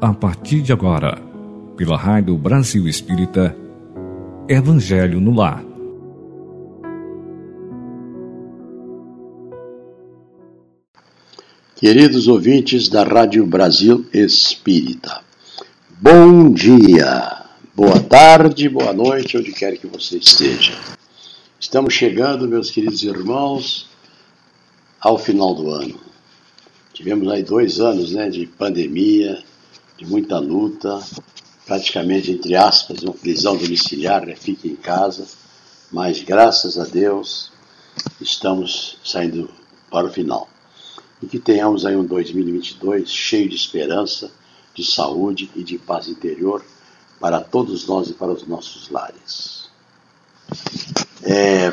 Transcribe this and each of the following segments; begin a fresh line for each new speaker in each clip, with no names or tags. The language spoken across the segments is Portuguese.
a partir de agora, pela Rádio Brasil Espírita, Evangelho no Lar.
Queridos ouvintes da Rádio Brasil Espírita, bom dia, boa tarde, boa noite, onde quer que você esteja. Estamos chegando, meus queridos irmãos, ao final do ano. Tivemos aí dois anos né, de pandemia, de muita luta, praticamente, entre aspas, uma prisão domiciliar, né? fique em casa, mas graças a Deus estamos saindo para o final. E que tenhamos aí um 2022 cheio de esperança, de saúde e de paz interior para todos nós e para os nossos lares. É,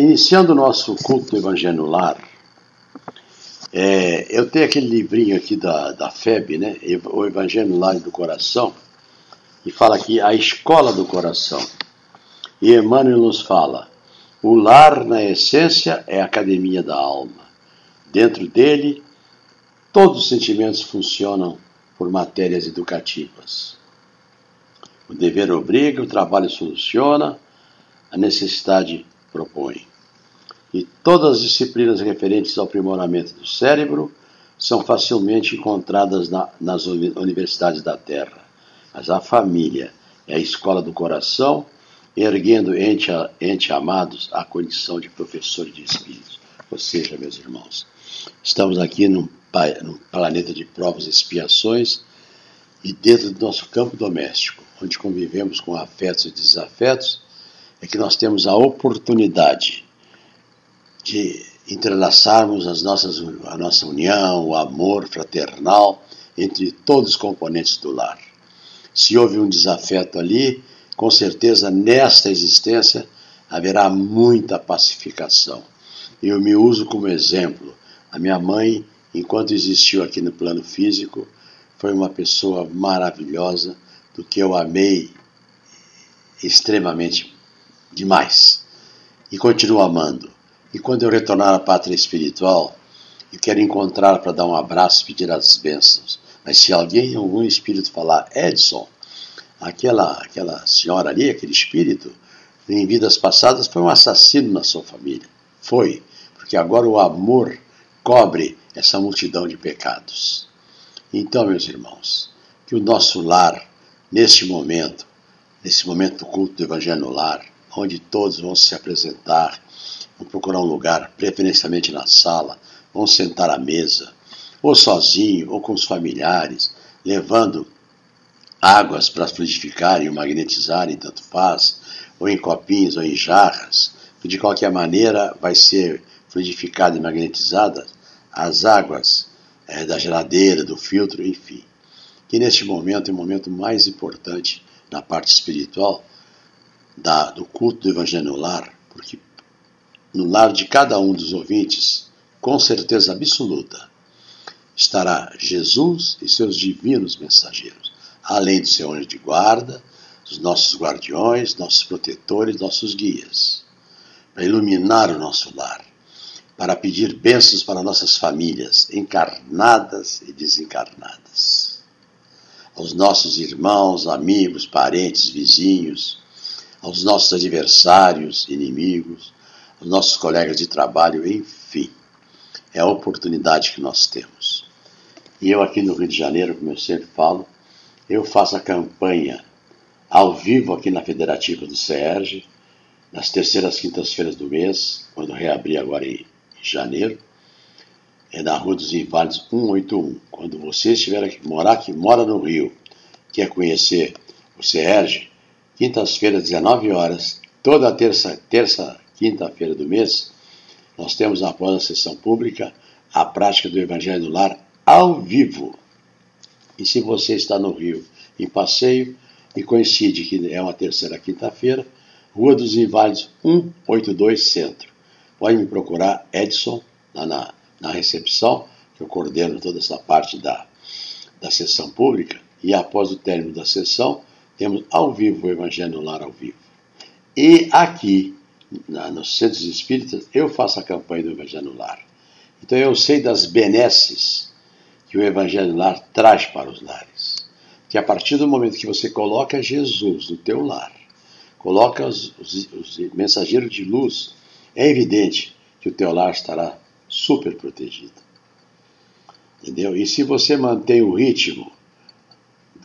iniciando o nosso culto do Evangelho Lar, é, eu tenho aquele livrinho aqui da, da FEB, né? O Evangelho Lar do Coração, e fala aqui a escola do coração. E Emmanuel nos fala: o lar, na essência, é a academia da alma. Dentro dele, todos os sentimentos funcionam por matérias educativas. O dever obriga, o trabalho soluciona, a necessidade propõe e todas as disciplinas referentes ao aprimoramento do cérebro são facilmente encontradas na, nas universidades da Terra. Mas a família é a escola do coração, erguendo ente, ente amados a condição de professores de espíritos. Ou seja, meus irmãos, estamos aqui num, num planeta de provas e expiações e dentro do nosso campo doméstico, onde convivemos com afetos e desafetos, é que nós temos a oportunidade de entrelaçarmos as nossas, a nossa união, o amor fraternal entre todos os componentes do lar. Se houve um desafeto ali, com certeza nesta existência haverá muita pacificação. Eu me uso como exemplo. A minha mãe, enquanto existiu aqui no plano físico, foi uma pessoa maravilhosa, do que eu amei extremamente demais. E continuo amando. E quando eu retornar à pátria espiritual, eu quero encontrar para dar um abraço e pedir as bênçãos. Mas se alguém, algum espírito falar, Edson, aquela, aquela senhora ali, aquele espírito, em vidas passadas foi um assassino na sua família. Foi, porque agora o amor cobre essa multidão de pecados. Então, meus irmãos, que o nosso lar, neste momento, nesse momento do culto do Evangelho no lar, onde todos vão se apresentar, vão procurar um lugar, preferencialmente na sala, vão sentar à mesa, ou sozinho, ou com os familiares, levando águas para fluidificarem ou magnetizarem, tanto faz, ou em copinhos ou em jarras, que de qualquer maneira vai ser fluidificada e magnetizada as águas é, da geladeira, do filtro, enfim. Que neste momento é o momento mais importante na parte espiritual da, do culto do Evangelho no lar, porque no lar de cada um dos ouvintes, com certeza absoluta, estará Jesus e seus divinos mensageiros, além do seu anjo de guarda, dos nossos guardiões, nossos protetores, nossos guias, para iluminar o nosso lar, para pedir bênçãos para nossas famílias, encarnadas e desencarnadas. Aos nossos irmãos, amigos, parentes, vizinhos, aos nossos adversários, inimigos, os nossos colegas de trabalho, enfim. É a oportunidade que nós temos. E eu aqui no Rio de Janeiro, como eu sempre falo, eu faço a campanha ao vivo aqui na Federativa do CERJ, nas terceiras quintas-feiras do mês, quando reabrir agora em, janeiro, é na Rua dos Inválidos 181. Quando você estiver aqui, morar aqui, mora no Rio, quer conhecer o CERJ, quintas-feiras, 19 horas, toda terça, terça quinta-feira do mês, nós temos, após a sessão pública, a prática do Evangelho do Lar ao vivo. E se você está no Rio em passeio e coincide que é uma terceira quinta-feira, Rua dos Inválidos 182 Centro. Pode me procurar, Edson, lá na, na recepção, que eu coordeno toda essa parte da, da sessão pública, e após o término da sessão, temos ao vivo o Evangelho no Lar ao vivo. E aqui, na, nos centros espíritas, eu faço a campanha do Evangelho no Lar. Então eu sei das benesses que o Evangelho no Lar traz para os lares. que a partir do momento que você coloca Jesus no teu lar, coloca os, os, os mensageiros de luz, é evidente que o teu lar estará super protegido. Entendeu? E se você mantém o ritmo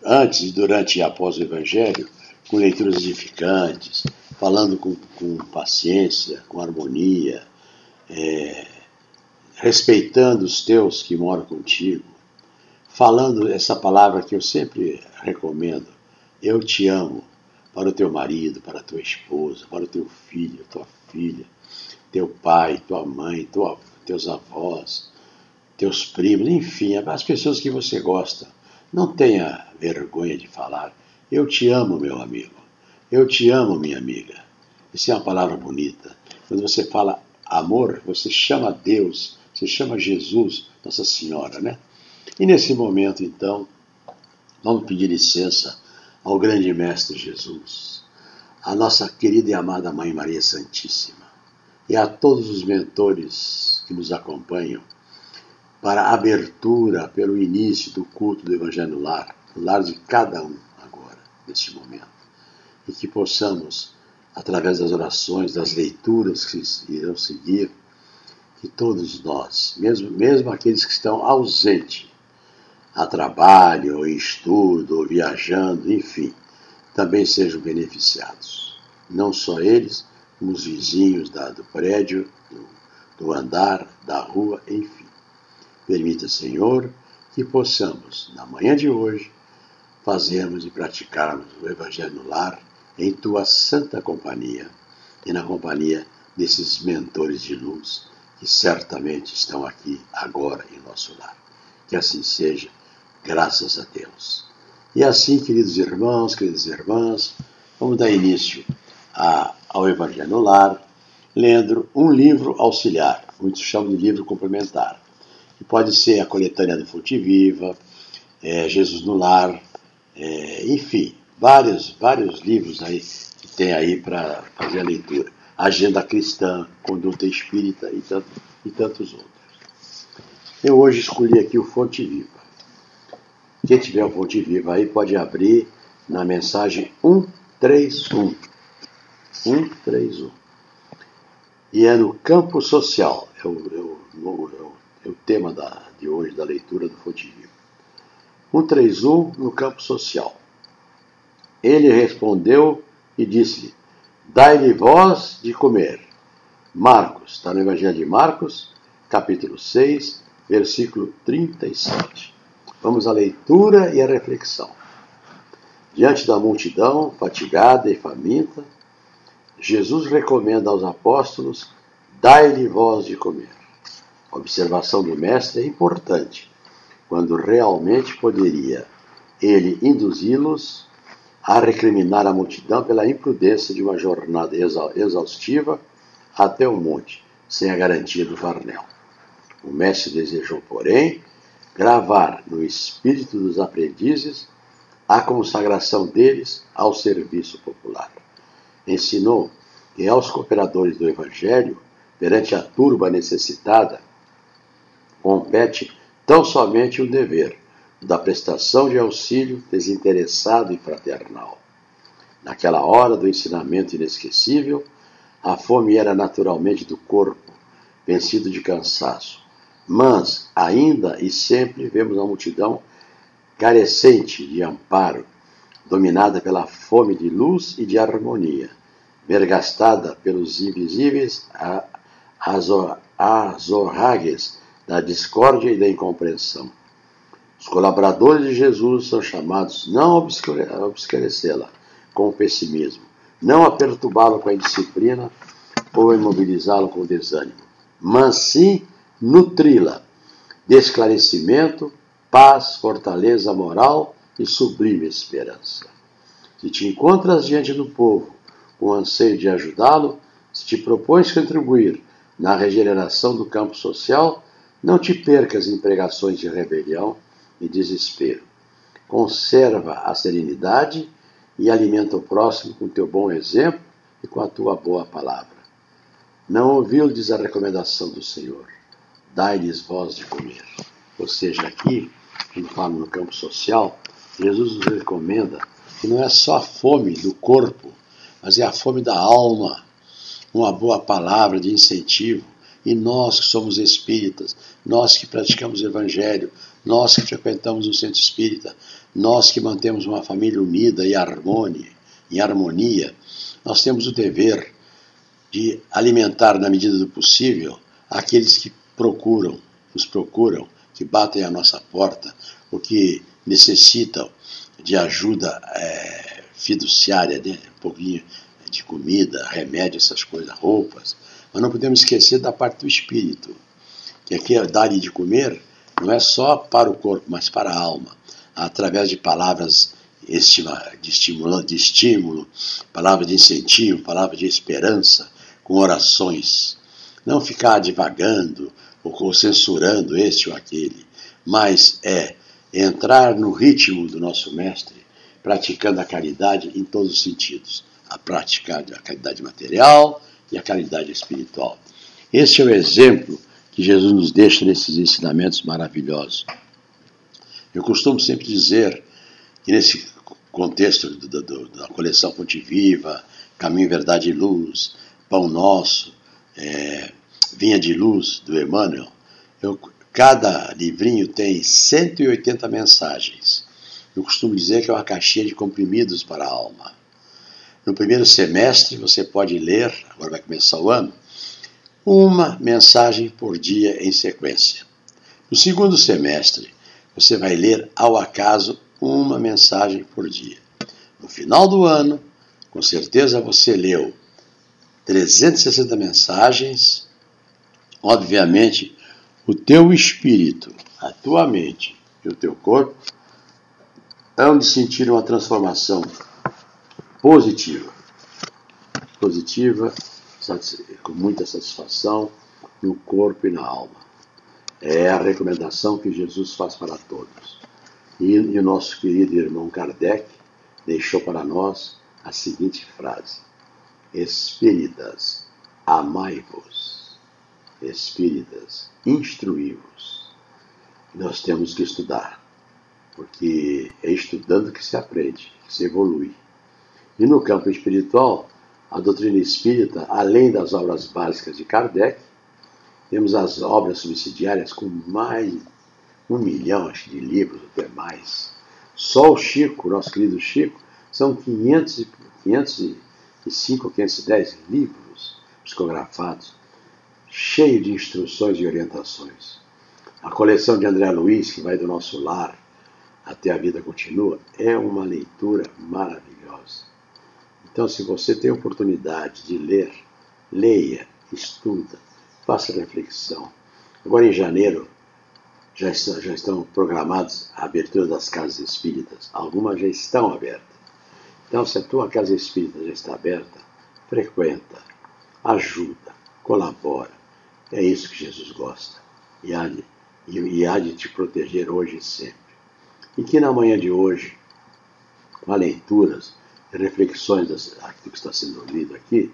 antes, durante e após o Evangelho, com leituras edificantes, falando com, com paciência, com harmonia, é, respeitando os teus que moram contigo, falando essa palavra que eu sempre recomendo, eu te amo, para o teu marido, para a tua esposa, para o teu filho, tua filha, teu pai, tua mãe, tua, teus avós, teus primos, enfim, as pessoas que você gosta. Não tenha vergonha de falar. Eu te amo, meu amigo. Eu te amo, minha amiga. Isso é uma palavra bonita. Quando você fala amor, você chama Deus, você chama Jesus, Nossa Senhora, né? E nesse momento, então, vamos pedir licença ao grande Mestre Jesus, à nossa querida e amada Mãe Maria Santíssima e a todos os mentores que nos acompanham para a abertura, pelo início do culto do Evangelho lar, no lar de cada um neste momento. E que possamos, através das orações, das leituras que irão seguir, que todos nós, mesmo, mesmo aqueles que estão ausentes, a trabalho, ou em estudo, ou viajando, enfim, também sejam beneficiados. Não só eles, como os vizinhos da, do prédio, do, do andar, da rua, enfim. Permita, Senhor, que possamos, na manhã de hoje, fazermos e praticarmos o Evangelho no lar em tua santa companhia e na companhia desses mentores de luz que certamente estão aqui agora em nosso lar. Que assim seja, graças a Deus. E assim, queridos irmãos, queridas irmãs, vamos dar início a, ao Evangelho no lar, lendo um livro auxiliar, muitos chamam de livro complementar que pode ser a coletânea do Fonte Viva, é, Jesus no Lar, é, enfim, vários, vários livros aí que tem aí para fazer a leitura. Agenda Cristã, Conduta Espírita e, tanto, e tantos outros. Eu hoje escolhi aqui o Fonte Viva. Quem tiver o Fonte Viva aí pode abrir na mensagem 131. 131. E é no campo social. É o, é o, é o é o tema da, de hoje, da leitura do Fonte 131 no campo social. Ele respondeu e disse-lhe: Dai-lhe voz de comer. Marcos, está no Evangelho de Marcos, capítulo 6, versículo 37. Vamos à leitura e à reflexão. Diante da multidão, fatigada e faminta, Jesus recomenda aos apóstolos: Dai-lhe voz de comer. A observação do mestre é importante, quando realmente poderia ele induzi-los a recriminar a multidão pela imprudência de uma jornada exaustiva até o monte, sem a garantia do farnel. O mestre desejou, porém, gravar no espírito dos aprendizes a consagração deles ao serviço popular. Ensinou que aos cooperadores do Evangelho, perante a turba necessitada, compete tão somente o dever da prestação de auxílio desinteressado e fraternal. Naquela hora do ensinamento inesquecível, a fome era naturalmente do corpo, vencido de cansaço. Mas, ainda e sempre, vemos a multidão carecente de amparo, dominada pela fome de luz e de harmonia, vergastada pelos invisíveis azorragues da discórdia e da incompreensão. Os colaboradores de Jesus são chamados não a obscurecê-la com o pessimismo, não a perturbá-lo com a indisciplina ou a imobilizá-lo com o desânimo, mas sim nutri-la de esclarecimento, paz, fortaleza moral e sublime esperança. Se te encontras diante do povo com o anseio de ajudá-lo, se te propões contribuir na regeneração do campo social, não te percas em pregações de rebelião e desespero. Conserva a serenidade e alimenta o próximo com teu bom exemplo e com a tua boa palavra. Não ouviu-lhes a recomendação do Senhor. Dai-lhes voz de comer. Ou seja, aqui, quando falo no campo social, Jesus nos recomenda que não é só a fome do corpo, mas é a fome da alma. Uma boa palavra de incentivo. E nós que somos espíritas, nós que praticamos o Evangelho, nós que frequentamos o centro espírita, nós que mantemos uma família unida e harmonia, em harmonia, nós temos o dever de alimentar, na medida do possível, aqueles que procuram, nos procuram, que batem à nossa porta, ou que necessitam de ajuda é, fiduciária, né? um pouquinho de comida, remédio, essas coisas, roupas. Mas não podemos esquecer da parte do espírito, que aqui é dar de comer não é só para o corpo, mas para a alma, através de palavras de estímulo, de estímulo, palavras de incentivo, palavras de esperança, com orações. Não ficar divagando ou censurando este ou aquele, mas é entrar no ritmo do nosso Mestre, praticando a caridade em todos os sentidos. A prática da caridade material e a caridade espiritual. Este é o exemplo que Jesus nos deixa nesses ensinamentos maravilhosos. Eu costumo sempre dizer que nesse contexto do, do, da coleção Fonte Viva, Caminho, Verdade e Luz, Pão Nosso, é, Vinha de Luz, do Emmanuel, eu, cada livrinho tem 180 mensagens. Eu costumo dizer que é uma caixinha de comprimidos para a alma. No primeiro semestre você pode ler, agora vai começar o ano, uma mensagem por dia em sequência. No segundo semestre, você vai ler ao acaso uma mensagem por dia. No final do ano, com certeza você leu 360 mensagens. Obviamente, o teu espírito, a tua mente e o teu corpo hão de sentir uma transformação positiva. Positiva com muita satisfação no corpo e na alma. É a recomendação que Jesus faz para todos. E, e o nosso querido irmão Kardec deixou para nós a seguinte frase: Espíritas, amai-vos. Espíritas, instruí-vos. Nós temos que estudar, porque é estudando que se aprende, que se evolui. E no campo espiritual, a doutrina espírita, além das obras básicas de Kardec, temos as obras subsidiárias com mais um milhão acho, de livros, até mais. Só o Chico, nosso querido Chico, são 500, 505 ou 510 livros psicografados, cheio de instruções e orientações. A coleção de André Luiz, que vai do nosso lar até a vida continua, é uma leitura maravilhosa. Então, se você tem oportunidade de ler, leia, estuda, faça reflexão. Agora, em janeiro, já estão, já estão programadas a abertura das casas espíritas. Algumas já estão abertas. Então, se a tua casa espírita já está aberta, frequenta, ajuda, colabora. É isso que Jesus gosta. E há de, e, e há de te proteger hoje e sempre. E que na manhã de hoje, com as leituras, reflexões do que está sendo lido aqui,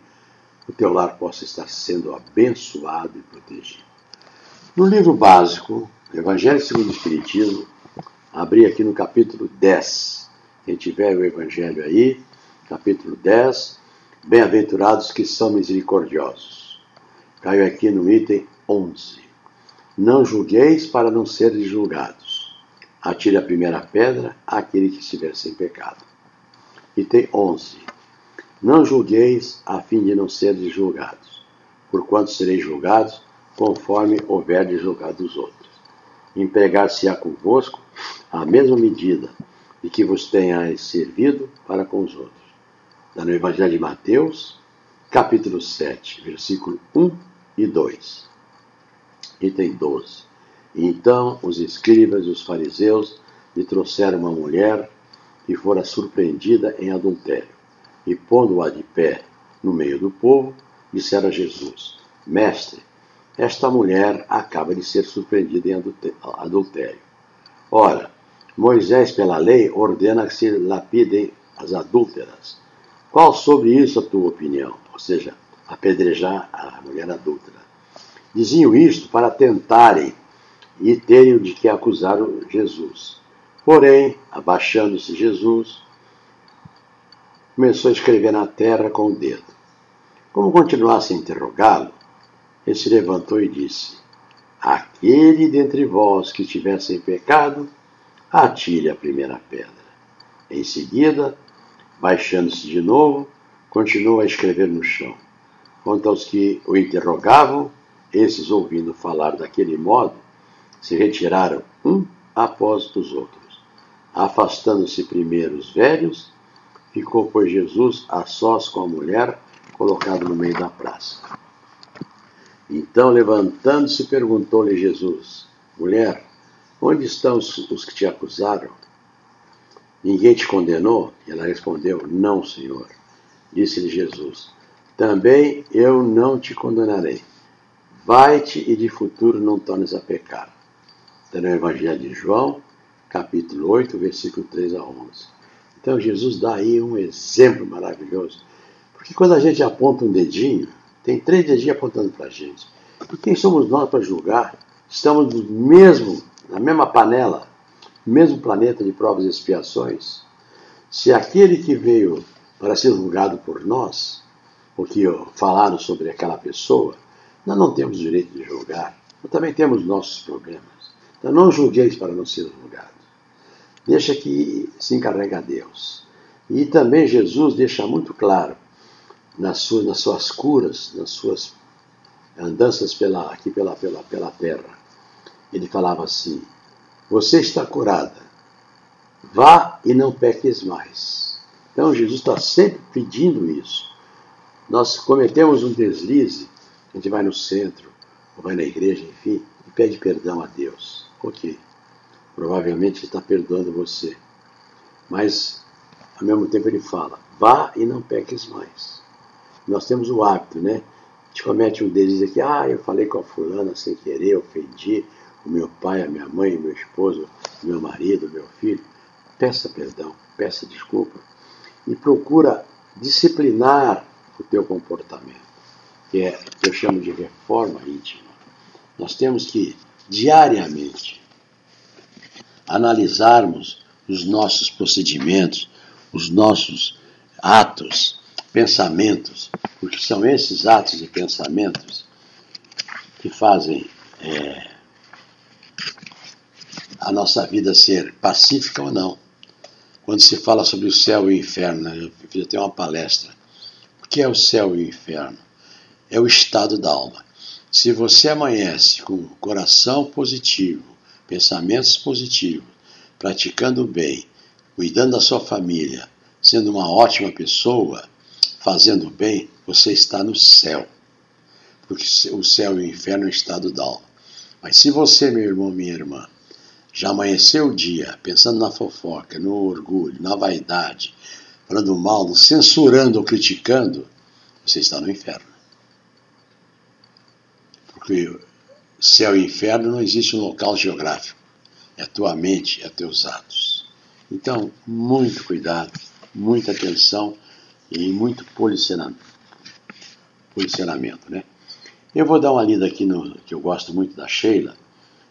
o teu lar possa estar sendo abençoado e protegido. No livro básico, Evangelho segundo o Espiritismo, abri aqui no capítulo 10. Quem tiver o Evangelho aí, capítulo 10, Bem-aventurados que são misericordiosos. Caiu aqui no item 11. Não julgueis para não seres julgados. Atire a primeira pedra àquele que estiver sem pecado. Item 11. Não julgueis a fim de não seres julgados, porquanto sereis julgados conforme houver de julgar dos outros. Empregar-se-á convosco a mesma medida de que vos tenhais servido para com os outros. Está no Evangelho de Mateus, capítulo 7, versículo 1 e 2. Item 12. Então os escribas e os fariseus lhe trouxeram uma mulher e fora surpreendida em adultério. E pondo-a de pé no meio do povo, disseram a Jesus: Mestre, esta mulher acaba de ser surpreendida em adultério. Ora, Moisés, pela lei, ordena que se lapidem as adúlteras. Qual sobre isso a tua opinião? Ou seja, apedrejar a mulher adúltera. Diziam isto para tentarem e terem de que acusar Jesus. Porém, abaixando-se Jesus, começou a escrever na terra com o dedo. Como continuasse a interrogá-lo, ele se levantou e disse: Aquele dentre vós que estiver sem pecado, atire a primeira pedra. Em seguida, baixando-se de novo, continuou a escrever no chão. Quanto aos que o interrogavam, esses, ouvindo falar daquele modo, se retiraram um após os outros. Afastando-se primeiro os velhos, ficou, pois, Jesus a sós com a mulher, colocado no meio da praça. Então, levantando-se, perguntou-lhe Jesus: Mulher, onde estão os, que te acusaram? Ninguém te condenou? E ela respondeu: Não, Senhor. Disse-lhe Jesus: Também eu não te condenarei. Vai-te e de futuro não tornes a pecar. Está no Evangelho de João, capítulo 8, versículo 3 a 11. Então Jesus dá aí um exemplo maravilhoso. Porque quando a gente aponta um dedinho, tem três dedinhos apontando para a gente. E quem somos nós para julgar? Estamos no mesmo, na mesma panela, mesmo planeta de provas e expiações. Se aquele que veio para ser julgado por nós, o que falaram sobre aquela pessoa, nós não temos direito de julgar. Nós também temos nossos problemas. Então não julgueis para não ser julgados. Deixa que se encarrega a Deus. E também Jesus deixa muito claro nas suas, nas suas curas, nas suas andanças pela, aqui pela, pela, pela terra. Ele falava assim: Você está curada, vá e não peques mais. Então Jesus está sempre pedindo isso. Nós cometemos um deslize, a gente vai no centro, ou vai na igreja, enfim, e pede perdão a Deus. Ok, provavelmente está perdoando você. Mas, ao mesmo tempo, ele fala: vá e não peques mais. Nós temos o hábito, né? A gente comete um deles aqui, ah, eu falei com a fulana sem querer, ofendi o meu pai, a minha mãe, o meu esposo, o meu marido, o meu filho. Peça perdão, peça desculpa e procura disciplinar o teu comportamento, que é que eu chamo de reforma íntima. Nós temos que diariamente analisarmos os nossos procedimentos, os nossos atos, pensamentos, porque são esses atos e pensamentos que fazem é, a nossa vida ser pacífica ou não. Quando se fala sobre o céu e o inferno, eu fiz até uma palestra. O que é o céu e o inferno? É o estado da alma. Se você amanhece com o coração positivo, pensamentos positivos, praticando o bem, cuidando da sua família, sendo uma ótima pessoa, fazendo bem, você está no céu. Porque o céu e o inferno é o estado da alma. Mas se você, meu irmão, minha irmã, já amanheceu o dia pensando na fofoca, no orgulho, na vaidade, falando mal, censurando ou criticando, você está no inferno. Porque céu e inferno não existe um local geográfico. É tua mente, é teus atos. Então, muito cuidado, muita atenção e muito policionamento. policionamento né? Eu vou dar uma lida aqui no que eu gosto muito da Sheila.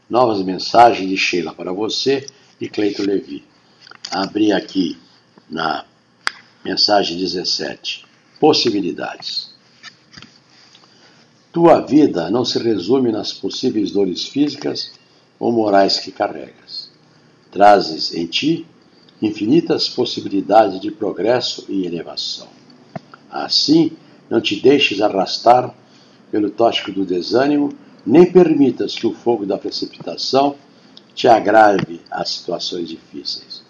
Novas mensagens de Sheila para você e Cleito Levi. Abri aqui na mensagem 17. Possibilidades. Tua vida não se resume nas possíveis dores físicas ou morais que carregas. Trazes em ti infinitas possibilidades de progresso e elevação. Assim, não te deixes arrastar pelo tóxico do desânimo, nem permitas que o fogo da precipitação te agrave as situações difíceis.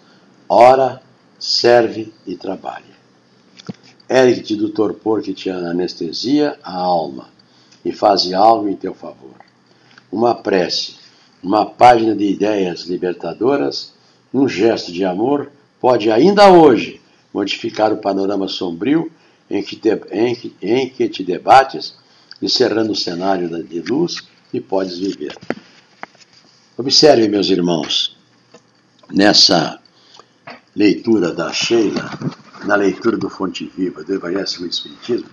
Ora, serve e trabalha. Ergue-te do torpor que te anestesia a alma e faze algo em teu favor. Uma prece, uma página de ideias libertadoras um gesto de amor pode ainda hoje modificar o panorama sombrio em que te, em que, em que te debates, encerrando o cenário de luz que podes viver. Observe, meus irmãos, nessa leitura da Sheila, na leitura do Fonte Viva, do Evangelho o Espiritismo,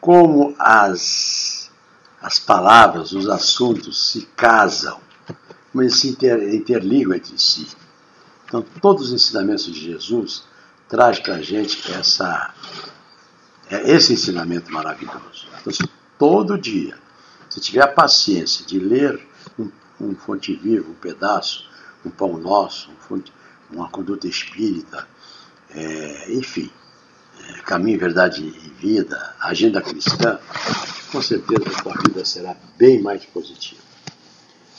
como as, as palavras, os assuntos se casam, eles se inter, interligam entre si. Então, todos os ensinamentos de Jesus traz para a gente essa, é, esse ensinamento maravilhoso. Então, se todo dia, se tiver a paciência de ler um, um fonte vivo, um pedaço, um pão nosso, um fonte, uma conduta espírita, é, enfim, caminho, verdade e vida, agenda cristã, com certeza a tua vida será bem mais positiva.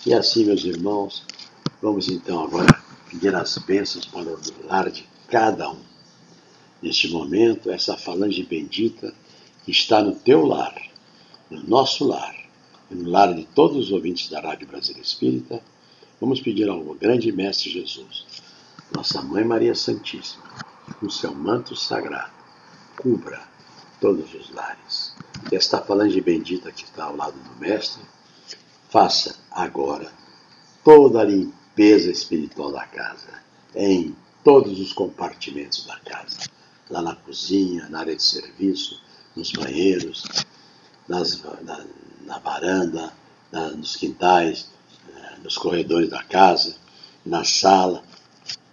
E assim, meus irmãos, vamos então agora pedir as bênçãos para o lar de cada um. Neste momento, essa falange bendita que está no teu lar, no nosso lar, no lar de todos os ouvintes da Rádio Brasileira Espírita, vamos pedir ao grande Mestre Jesus, nossa Mãe Maria Santíssima, com seu manto sagrado, cubra todos os lares. E esta falange bendita que está ao lado do Mestre, faça agora toda a limpeza espiritual da casa, em todos os compartimentos da casa, lá na cozinha, na área de serviço, nos banheiros, nas, na, na varanda, na, nos quintais, eh, nos corredores da casa, na sala,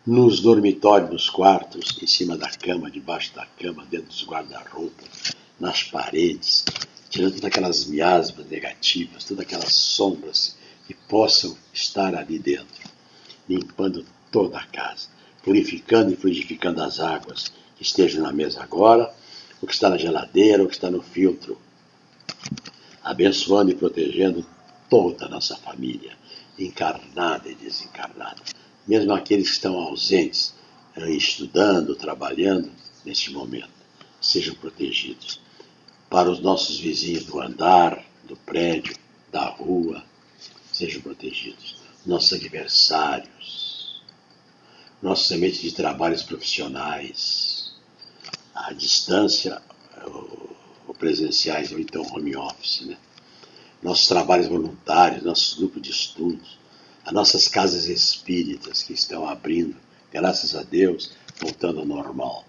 nos dormitórios, nos quartos, em cima da cama, debaixo da cama, dentro dos guarda-roupas, nas paredes, tirando todas aquelas miasmas negativas, todas aquelas sombras que possam estar ali dentro, limpando toda a casa, purificando e fluidificando as águas que estejam na mesa agora, o que está na geladeira, o que está no filtro, abençoando e protegendo toda a nossa família, encarnada e desencarnada mesmo aqueles que estão ausentes, eh, estudando, trabalhando neste momento, sejam protegidos. Para os nossos vizinhos do andar, do prédio, da rua, sejam protegidos. Nossos adversários, nossos ambientes de trabalhos profissionais, à distância ou presenciais, ou então home office, né? nossos trabalhos voluntários, nossos grupos de estudos, as nossas casas espíritas que estão abrindo, graças a Deus, voltando ao normal.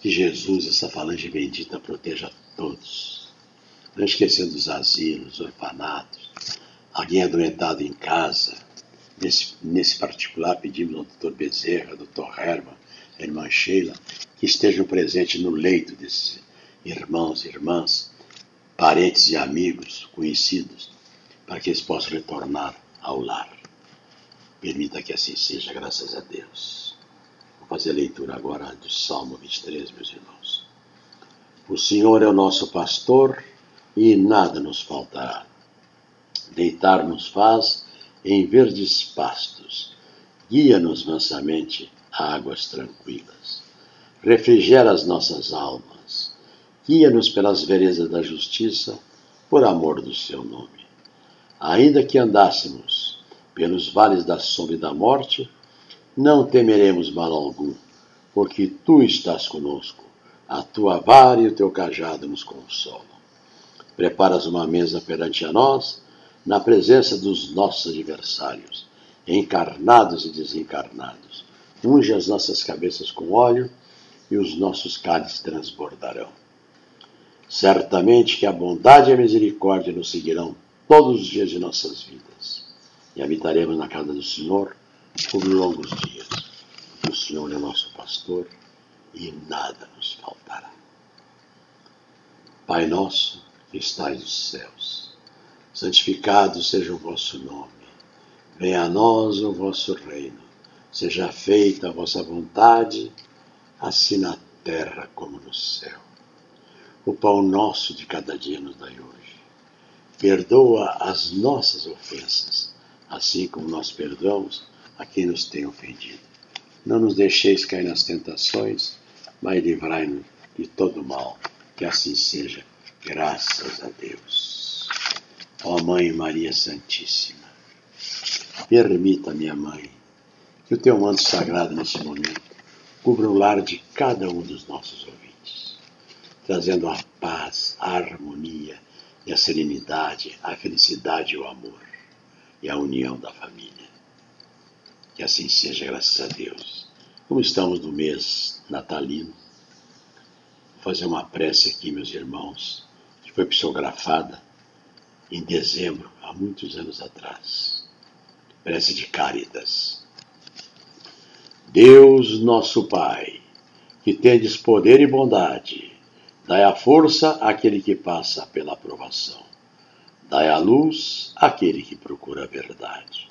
Que Jesus, essa falange bendita, proteja todos. Não esquecendo os asilos, orfanatos, alguém adoentado em casa. Nesse, nesse particular, pedimos ao doutor Bezerra, doutor Herman, a irmã Sheila, que estejam presentes no leito desses irmãos e irmãs, parentes e amigos, conhecidos, para que eles possam retornar ao lar. Permita que assim seja, graças a Deus. Vou fazer a leitura agora do Salmo 23, meus irmãos. O Senhor é o nosso pastor e nada nos faltará. Deitar-nos faz em verdes pastos, guia-nos mansamente a águas tranquilas. Refrigera as nossas almas, guia-nos pelas veredas da justiça, por amor do seu nome ainda que andássemos pelos vales da sombra e da morte, não temeremos mal algum, porque tu estás conosco, a tua vara e o teu cajado nos consolam. Preparas uma mesa perante a nós, na presença dos nossos adversários, encarnados e desencarnados. Unge as nossas cabeças com óleo e os nossos cálices transbordarão. Certamente que a bondade e a misericórdia nos seguirão todos os dias de nossas vidas. E habitaremos na casa do Senhor por longos dias. o Senhor é nosso pastor e nada nos faltará. Pai nosso que estais nos céus, santificado seja o vosso nome. Venha a nós o vosso reino. Seja feita a vossa vontade, assim na terra como no céu. O pão nosso de cada dia nos dai hoje perdoa as nossas ofensas, assim como nós perdoamos a quem nos tem ofendido. Não nos deixeis cair nas tentações, mas livrai-nos de todo mal. Que assim seja, graças a Deus. Ó Mãe Maria Santíssima, permita, minha Mãe, que o teu manto sagrado nesse momento cubra o lar de cada um dos nossos ouvintes, trazendo a paz, a harmonia, e a serenidade, a felicidade e o amor e a união da família. Que assim seja, graças a Deus. Como estamos no mês natalino, vou fazer uma prece aqui, meus irmãos, que foi psicografada em dezembro, há muitos anos atrás. Prece de Cáritas. Deus nosso Pai, que tendes poder e bondade, dai a força àquele que passa pela aprovação. Dai a luz àquele que procura a verdade.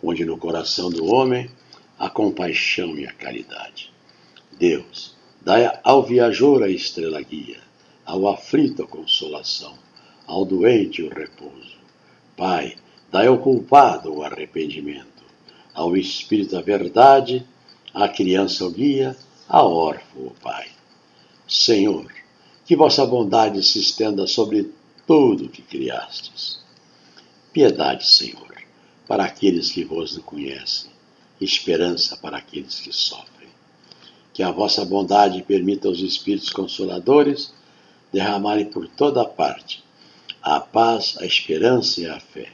Ponde no coração do homem a compaixão e a caridade. Deus, dai ao viajor a estrela guia, ao aflito a consolação, ao doente o repouso. Pai, dai ao culpado o arrependimento, ao espírito a verdade, à criança o guia, ao órfão o pai. Senhor, que vossa bondade se estenda sobre tudo o que criastes. Piedade, Senhor, para aqueles que vos não conhecem, esperança para aqueles que sofrem. Que a vossa bondade permita aos Espíritos Consoladores derramarem por toda parte a paz, a esperança e a fé.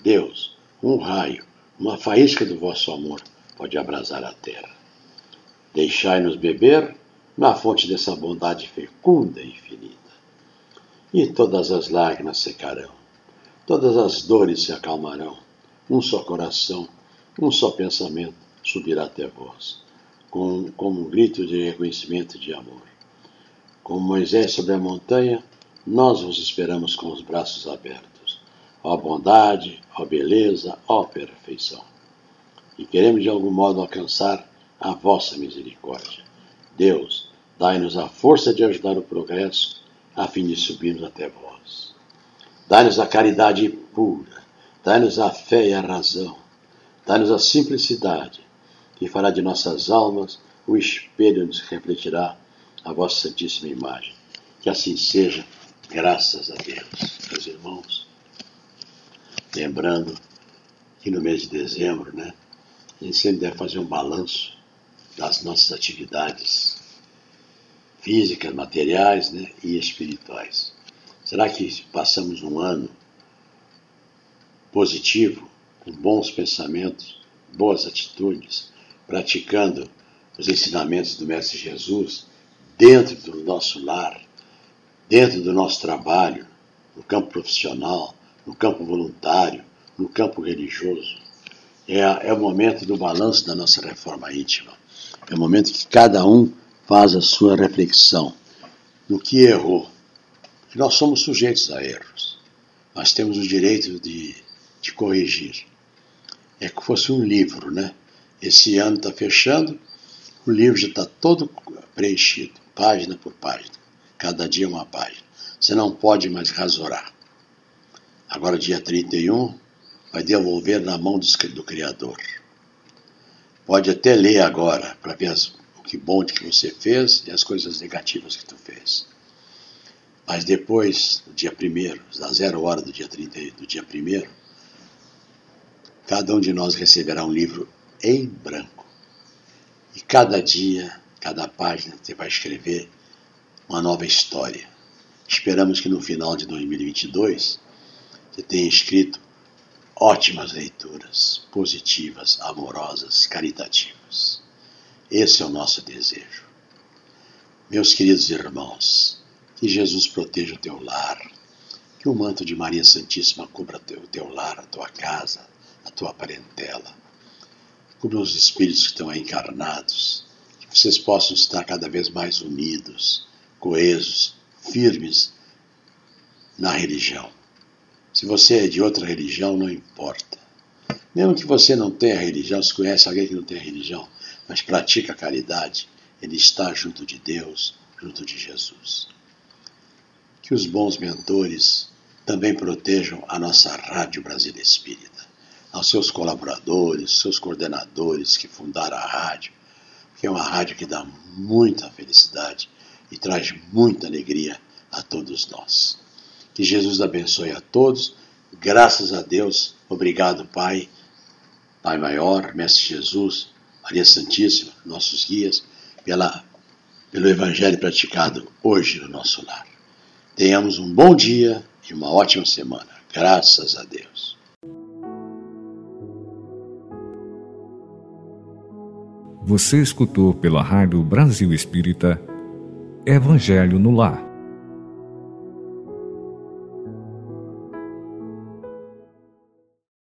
Deus, um raio, uma faísca do vosso amor pode abrasar a terra. Deixai-nos beber na fonte dessa bondade fecunda e infinita. E todas as lágrimas secarão, todas as dores se acalmarão, um só coração, um só pensamento subirá até vós, com, como um grito de reconhecimento e de amor. Como Moisés sobre a montanha, nós vos esperamos com os braços abertos. Ó bondade, ó beleza, ó perfeição. E queremos de algum modo alcançar a vossa misericórdia. Deus, dai-nos a força de ajudar o progresso, a fim de subirmos até vós. Dai-nos a caridade pura, dai-nos a fé e a razão, dai-nos a simplicidade, que fará de nossas almas o espelho onde se refletirá a vossa santíssima imagem. Que assim seja, graças a Deus. Meus irmãos, lembrando que no mês de dezembro, né, a gente sempre deve fazer um balanço das nossas atividades físicas, materiais né, e espirituais. Será que passamos um ano positivo, com bons pensamentos, boas atitudes, praticando os ensinamentos do Mestre Jesus dentro do nosso lar, dentro do nosso trabalho, no campo profissional, no campo voluntário, no campo religioso? É, é o momento do balanço da nossa reforma íntima. É o momento que cada um faz a sua reflexão no que errou. E nós somos sujeitos a erros. Nós temos o direito de, de corrigir. É que fosse um livro, né? Esse ano está fechando, o livro já está todo preenchido, página por página. Cada dia uma página. Você não pode mais rasurar. Agora, dia 31, vai devolver na mão do, do Criador. Pode até ler agora para ver as, que bom que você fez e as coisas negativas que tu fez. Mas depois, no dia primeiro, na zero hora do dia 30, do dia primeiro, cada um de nós receberá um livro em branco. E cada dia, cada página, você vai escrever uma nova história. Esperamos que no final de 2022 você tenha escrito ótimas leituras, positivas, amorosas, caritativas. Esse é o nosso desejo. Meus queridos irmãos, que Jesus proteja o teu lar, que o manto de Maria Santíssima cubra o teu, lar, a tua casa, a tua parentela. Cubra os espíritos que estão aí encarnados, que vocês possam estar cada vez mais unidos, coesos, firmes na religião se você é de outra religião, não importa. Mesmo que você não tenha religião, se conhece alguém que não tem religião, mas pratica a caridade, ele está junto de Deus, junto de Jesus. Que os bons mentores também protejam a nossa Rádio Brasília Espírita, aos seus colaboradores, seus coordenadores que fundaram a rádio, que é uma rádio que dá muita felicidade e traz muita alegria a todos nós. Que Jesus abençoe a todos. Graças a Deus. Obrigado, Pai. Pai Maior, Mestre Jesus, Maria Santíssima, nossos guias, pela, pelo Evangelho praticado hoje no nosso lar. Tenhamos um bom dia e uma ótima semana. Graças a Deus.
Você escutou pela Rádio Brasil Espírita Evangelho no Lar